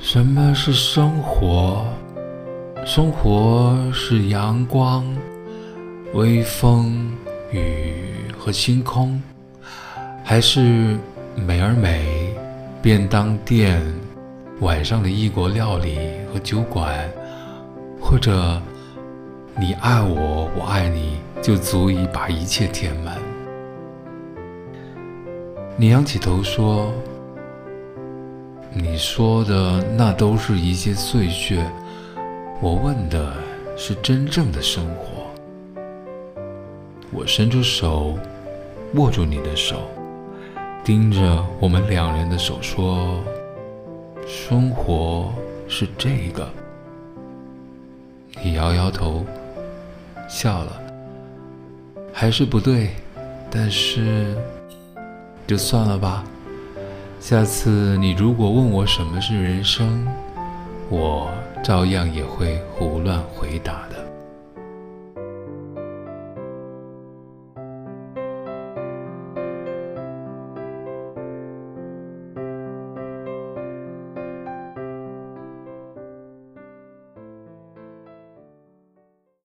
什么是生活？生活是阳光、微风、雨和星空，还是美而美、便当店、晚上的异国料理和酒馆，或者你爱我，我爱你，就足以把一切填满？你仰起头说。你说的那都是一些碎屑，我问的是真正的生活。我伸出手，握住你的手，盯着我们两人的手说：“生活是这个。”你摇摇头，笑了，还是不对，但是就算了吧。下次你如果问我什么是人生，我照样也会胡乱回答。